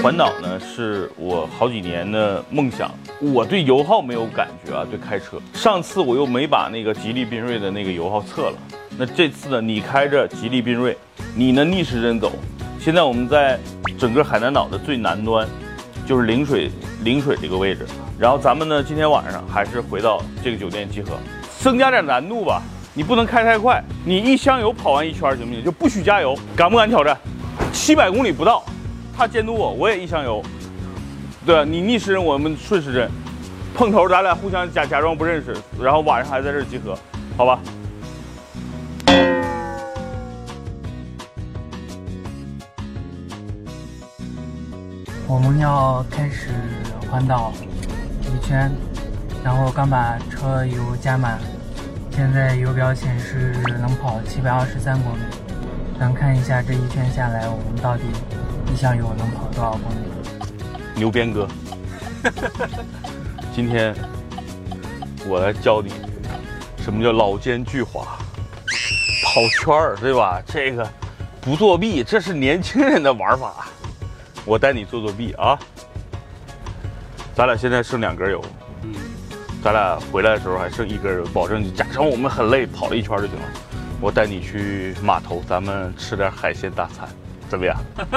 环岛呢，是我好几年的梦想。我对油耗没有感觉啊，对开车。上次我又没把那个吉利缤瑞的那个油耗测了。那这次呢，你开着吉利缤瑞，你呢逆时针走。现在我们在整个海南岛的最南端，就是陵水陵水这个位置。然后咱们呢，今天晚上还是回到这个酒店集合，增加点难度吧。你不能开太快，你一箱油跑完一圈行不行？就不许加油，敢不敢挑战？七百公里不到。他监督我，我也一箱油。对你逆时针，我们顺时针，碰头，咱俩互相假假装不认识，然后晚上还在这儿集合，好吧？我们要开始环岛一圈，然后刚把车油加满，现在油表显示能跑七百二十三公里，咱看一下这一圈下来我们到底。一箱油能跑多少公里？牛鞭哥，今天我来教你什么叫老奸巨猾，跑圈儿，对吧？这个不作弊，这是年轻人的玩法。我带你做作弊啊！咱俩现在剩两根油，嗯，咱俩回来的时候还剩一根油，保证假装我们很累，跑了一圈就行了。我带你去码头，咱们吃点海鲜大餐。怎么样？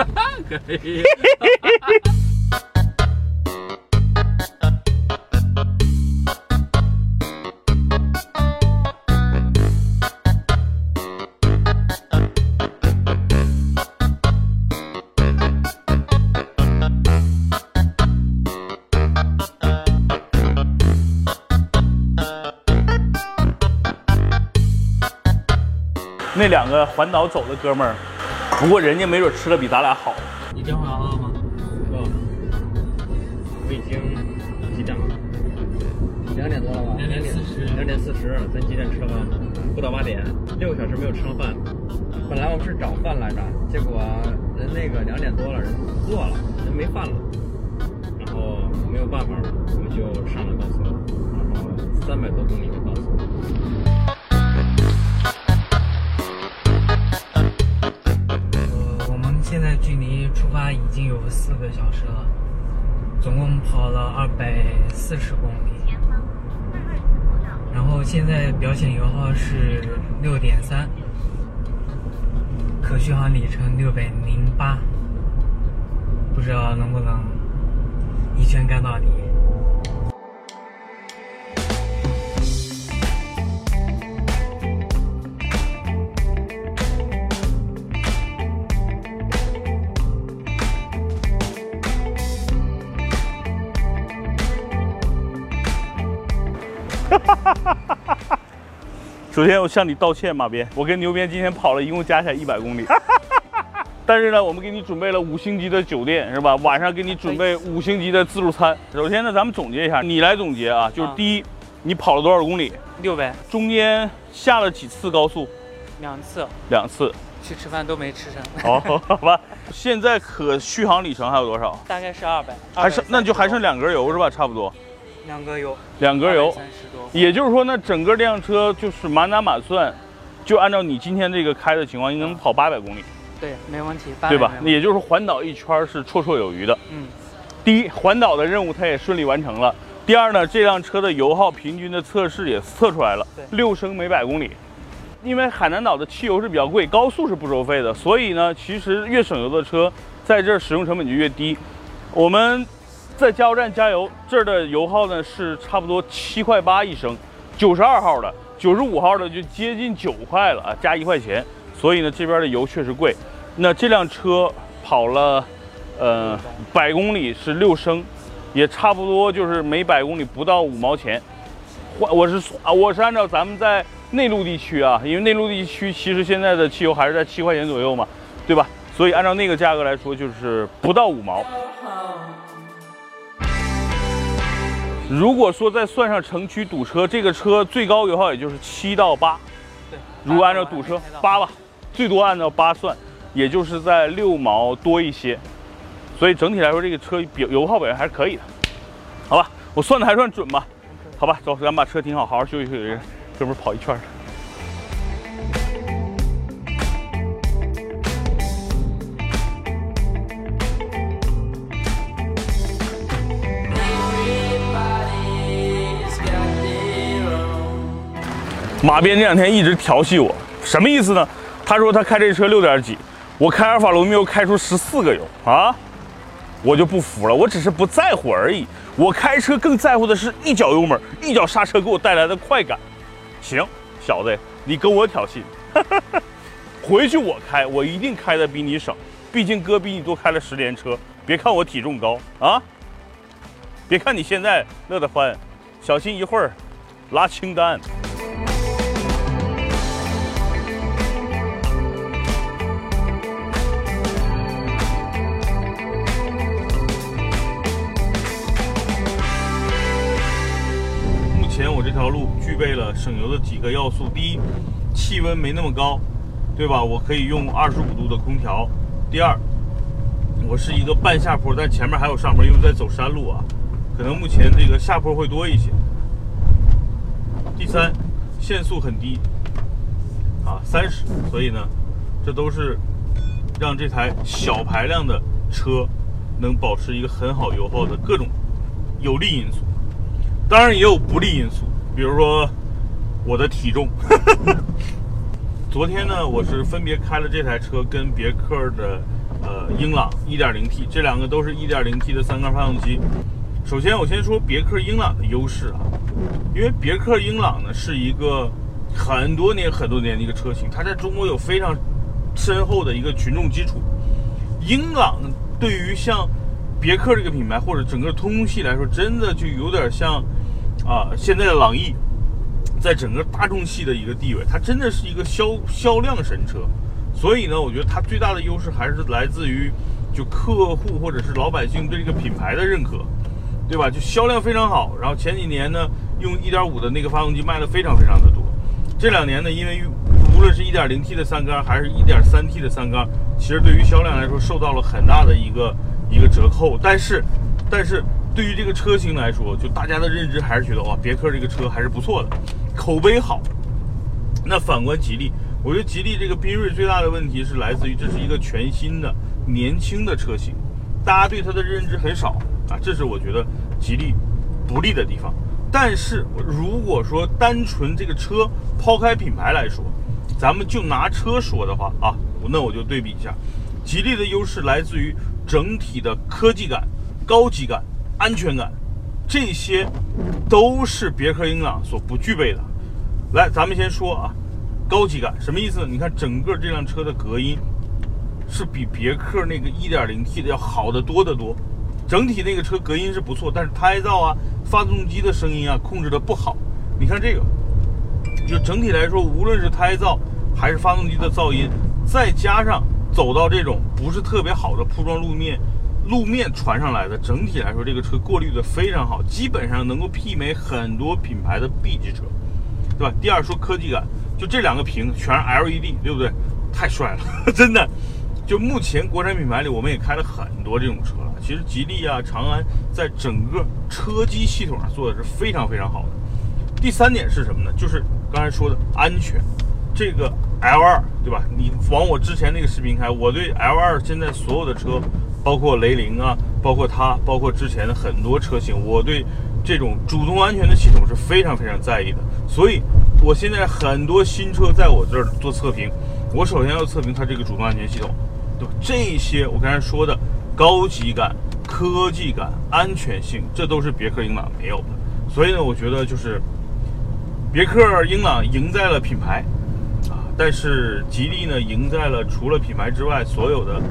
那两个环岛走的哥们儿。不过人家没准吃的比咱俩好。你电话要了吗？哦，我已经几点了？两点多了吧？两点四十。两点四十，咱几点吃的饭？不到八点，六个小时没有吃上饭。本来我们是找饭来着，结果人那个两点多了，人饿了，人没饭了。然后没有办法了，我们就上了高速，然后三百多公里距离出发已经有四个小时了，总共跑了二百四十公里，然后现在表显油耗是六点三，可续航里程六百零八，不知道能不能一圈干到底。首先，我向你道歉，马鞭。我跟牛鞭今天跑了一共加起来一百公里，但是呢，我们给你准备了五星级的酒店，是吧？晚上给你准备五星级的自助餐。首先呢，咱们总结一下，你来总结啊，就是第一，你跑了多少公里？六百。中间下了几次高速？两次。两次。去吃饭都没吃成。哦，好吧。现在可续航里程还有多少？大概是二百。还剩那就还剩两格油是吧？差不多。两格油，两格油，也就是说，那整个这辆车就是满打满算，就按照你今天这个开的情况，应该能跑八百公里。对，没问题，对吧？那也就是环岛一圈是绰绰有余的。嗯，第一，环岛的任务它也顺利完成了。第二呢，这辆车的油耗平均的测试也测出来了，六升每百公里。因为海南岛的汽油是比较贵，高速是不收费的，所以呢，其实越省油的车，在这儿使用成本就越低。我们。在加油站加油，这儿的油耗呢是差不多七块八一升，九十二号的、九十五号的就接近九块了啊，加一块钱。所以呢，这边的油确实贵。那这辆车跑了，呃，百公里是六升，也差不多就是每百公里不到五毛钱。换我是啊，我是按照咱们在内陆地区啊，因为内陆地区其实现在的汽油还是在七块钱左右嘛，对吧？所以按照那个价格来说，就是不到五毛。如果说再算上城区堵车，这个车最高油耗也就是七到八。对，如果按照堵车八吧，最多按照八算，也就是在六毛多一些。所以整体来说，这个车表油耗表现还是可以的。好吧，我算的还算准吧？好吧，走，咱把车停好，好好休息休息。哥们跑一圈。马鞭这两天一直调戏我，什么意思呢？他说他开这车六点几，我开阿尔法罗密欧开出十四个油啊，我就不服了。我只是不在乎而已，我开车更在乎的是一脚油门、一脚刹车给我带来的快感。行，小子，你跟我挑衅，回去我开，我一定开的比你省。毕竟哥比你多开了十年车，别看我体重高啊，别看你现在乐得欢，小心一会儿拉清单。条路具备了省油的几个要素：第一，气温没那么高，对吧？我可以用二十五度的空调。第二，我是一个半下坡，但前面还有上坡，因为在走山路啊，可能目前这个下坡会多一些。第三，限速很低，啊，三十，所以呢，这都是让这台小排量的车能保持一个很好油耗的各种有利因素。当然也有不利因素，比如说我的体重。昨天呢，我是分别开了这台车跟别克的呃英朗 1.0T，这两个都是 1.0T 的三缸发动机。首先，我先说别克英朗的优势啊，因为别克英朗呢是一个很多年很多年的一个车型，它在中国有非常深厚的一个群众基础。英朗对于像别克这个品牌或者整个通用系来说，真的就有点像啊现在的朗逸。在整个大众系的一个地位，它真的是一个销销量神车，所以呢，我觉得它最大的优势还是来自于就客户或者是老百姓对这个品牌的认可，对吧？就销量非常好。然后前几年呢，用1.5的那个发动机卖的非常非常的多。这两年呢，因为无论是一点零 T 的三缸还是一点三 T 的三缸，其实对于销量来说受到了很大的一个一个折扣。但是，但是对于这个车型来说，就大家的认知还是觉得哇，别克这个车还是不错的。口碑好，那反观吉利，我觉得吉利这个缤瑞最大的问题是来自于这是一个全新的年轻的车型，大家对它的认知很少啊，这是我觉得吉利不利的地方。但是如果说单纯这个车抛开品牌来说，咱们就拿车说的话啊，那我就对比一下，吉利的优势来自于整体的科技感、高级感、安全感。这些都是别克英朗所不具备的。来，咱们先说啊，高级感什么意思？你看整个这辆车的隔音是比别克那个 1.0T 的要好得多得多。整体那个车隔音是不错，但是胎噪啊、发动机的声音啊控制的不好。你看这个，就整体来说，无论是胎噪还是发动机的噪音，再加上走到这种不是特别好的铺装路面。路面传上来的，整体来说，这个车过滤的非常好，基本上能够媲美很多品牌的 B 级车，对吧？第二说科技感，就这两个屏全是 LED，对不对？太帅了，真的。就目前国产品牌里，我们也开了很多这种车了。其实吉利啊、长安在整个车机系统上做的是非常非常好的。第三点是什么呢？就是刚才说的安全，这个 L2，对吧？你往我之前那个视频看，我对 L2 现在所有的车。包括雷凌啊，包括它，包括之前的很多车型，我对这种主动安全的系统是非常非常在意的。所以，我现在很多新车在我这儿做测评，我首先要测评它这个主动安全系统，对吧？这些我刚才说的高级感、科技感、安全性，这都是别克英朗没有的。所以呢，我觉得就是别克英朗赢在了品牌啊，但是吉利呢赢在了除了品牌之外所有的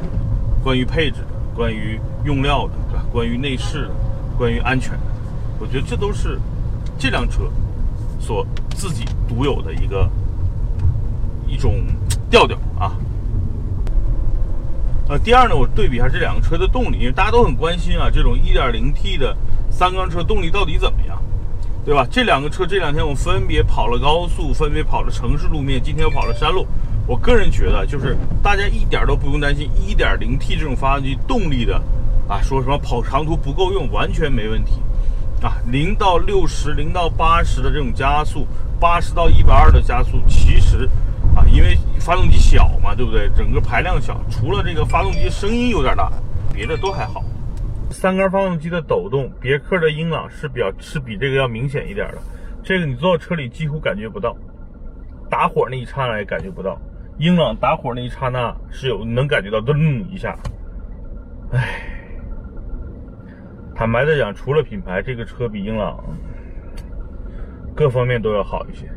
关于配置。关于用料的，对吧？关于内饰的，关于安全的，我觉得这都是这辆车所自己独有的一个一种调调啊。呃，第二呢，我对比一下这两个车的动力，因为大家都很关心啊，这种 1.0T 的三缸车动力到底怎么样，对吧？这两个车这两天我分别跑了高速，分别跑了城市路面，今天又跑了山路。我个人觉得，就是大家一点都不用担心 1.0T 这种发动机动力的，啊，说什么跑长途不够用，完全没问题，啊，零到六十、零到八十的这种加速，八十到一百二的加速，其实，啊，因为发动机小嘛，对不对？整个排量小，除了这个发动机声音有点大，别的都还好。三缸发动机的抖动，别克的英朗是比较是比这个要明显一点的，这个你坐到车里几乎感觉不到。打火那一刹那也感觉不到。英朗打火那一刹那是有能感觉到噔一下。唉，坦白的讲，除了品牌，这个车比英朗各方面都要好一些。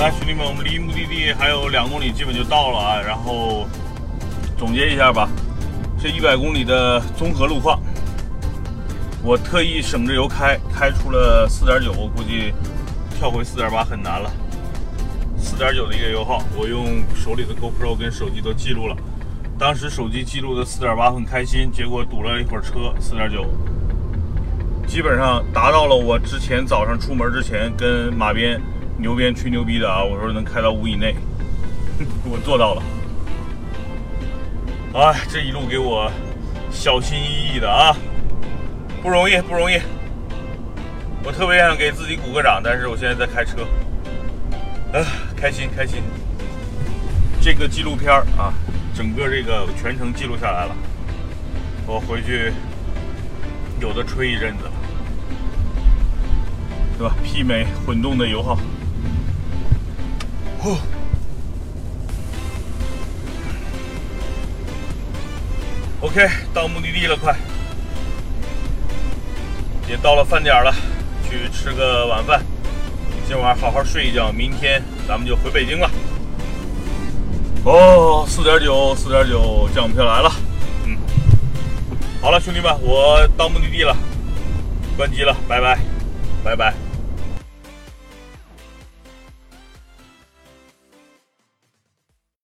来，兄弟们，我们离目的地还有两公里，基本就到了啊。然后总结一下吧，这一百公里的综合路况，我特意省着油开，开出了四点九，我估计跳回四点八很难了。四点九的一个油耗，我用手里的 GoPro 跟手机都记录了。当时手机记录的四点八很开心，结果堵了一会儿车，四点九，基本上达到了我之前早上出门之前跟马鞭。牛鞭吹牛逼的啊！我说能开到五以内，我做到了。哎，这一路给我小心翼翼的啊，不容易，不容易。我特别想给自己鼓个掌，但是我现在在开车，啊，开心开心。这个纪录片啊，整个这个全程记录下来了，我回去有的吹一阵子，对吧？媲美混动的油耗。哦，OK，到目的地了，快，也到了饭点了，去吃个晚饭，今晚好好睡一觉，明天咱们就回北京了。哦，四点九，四点九，降不下来了，嗯，好了，兄弟们，我到目的地了，关机了，拜拜，拜拜。